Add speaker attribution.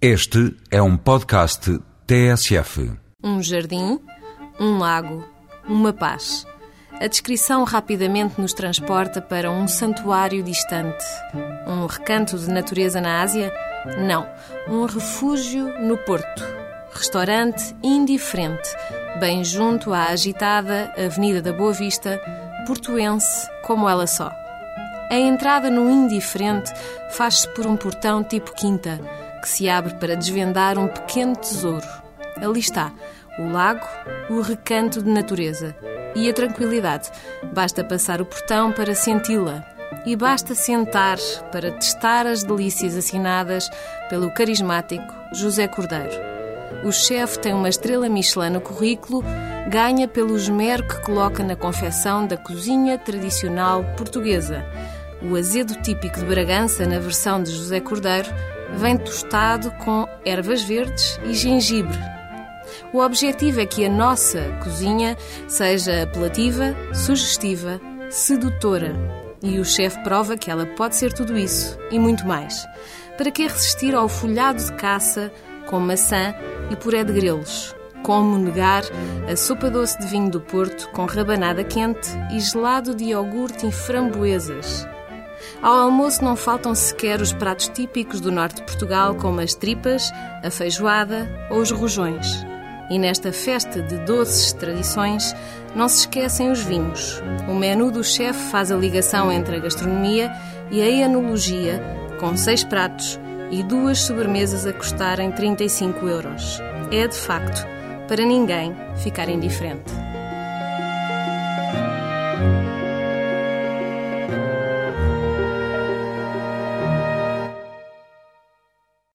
Speaker 1: Este é um podcast TSF.
Speaker 2: Um jardim, um lago, uma paz. A descrição rapidamente nos transporta para um santuário distante. Um recanto de natureza na Ásia? Não. Um refúgio no Porto. Restaurante indiferente, bem junto à agitada Avenida da Boa Vista, portuense como ela só. A entrada no indiferente faz-se por um portão tipo quinta, que se abre para desvendar um pequeno tesouro. Ali está, o lago, o recanto de natureza e a tranquilidade. Basta passar o portão para senti-la. E basta sentar para testar as delícias assinadas pelo carismático José Cordeiro. O chefe tem uma estrela Michelin no currículo, ganha pelo esmero que coloca na confecção da cozinha tradicional portuguesa. O azedo típico de Bragança, na versão de José Cordeiro, vem tostado com ervas verdes e gengibre. O objetivo é que a nossa cozinha seja apelativa, sugestiva, sedutora. E o chefe prova que ela pode ser tudo isso e muito mais. Para que resistir ao folhado de caça com maçã e puré de grelos? Como negar a sopa doce de vinho do Porto com rabanada quente e gelado de iogurte e framboesas? Ao almoço não faltam sequer os pratos típicos do norte de Portugal, como as tripas, a feijoada ou os rojões. E nesta festa de doces tradições, não se esquecem os vinhos. O menu do chefe faz a ligação entre a gastronomia e a enologia, com seis pratos e duas sobremesas a custarem 35 euros. É, de facto, para ninguém ficar indiferente.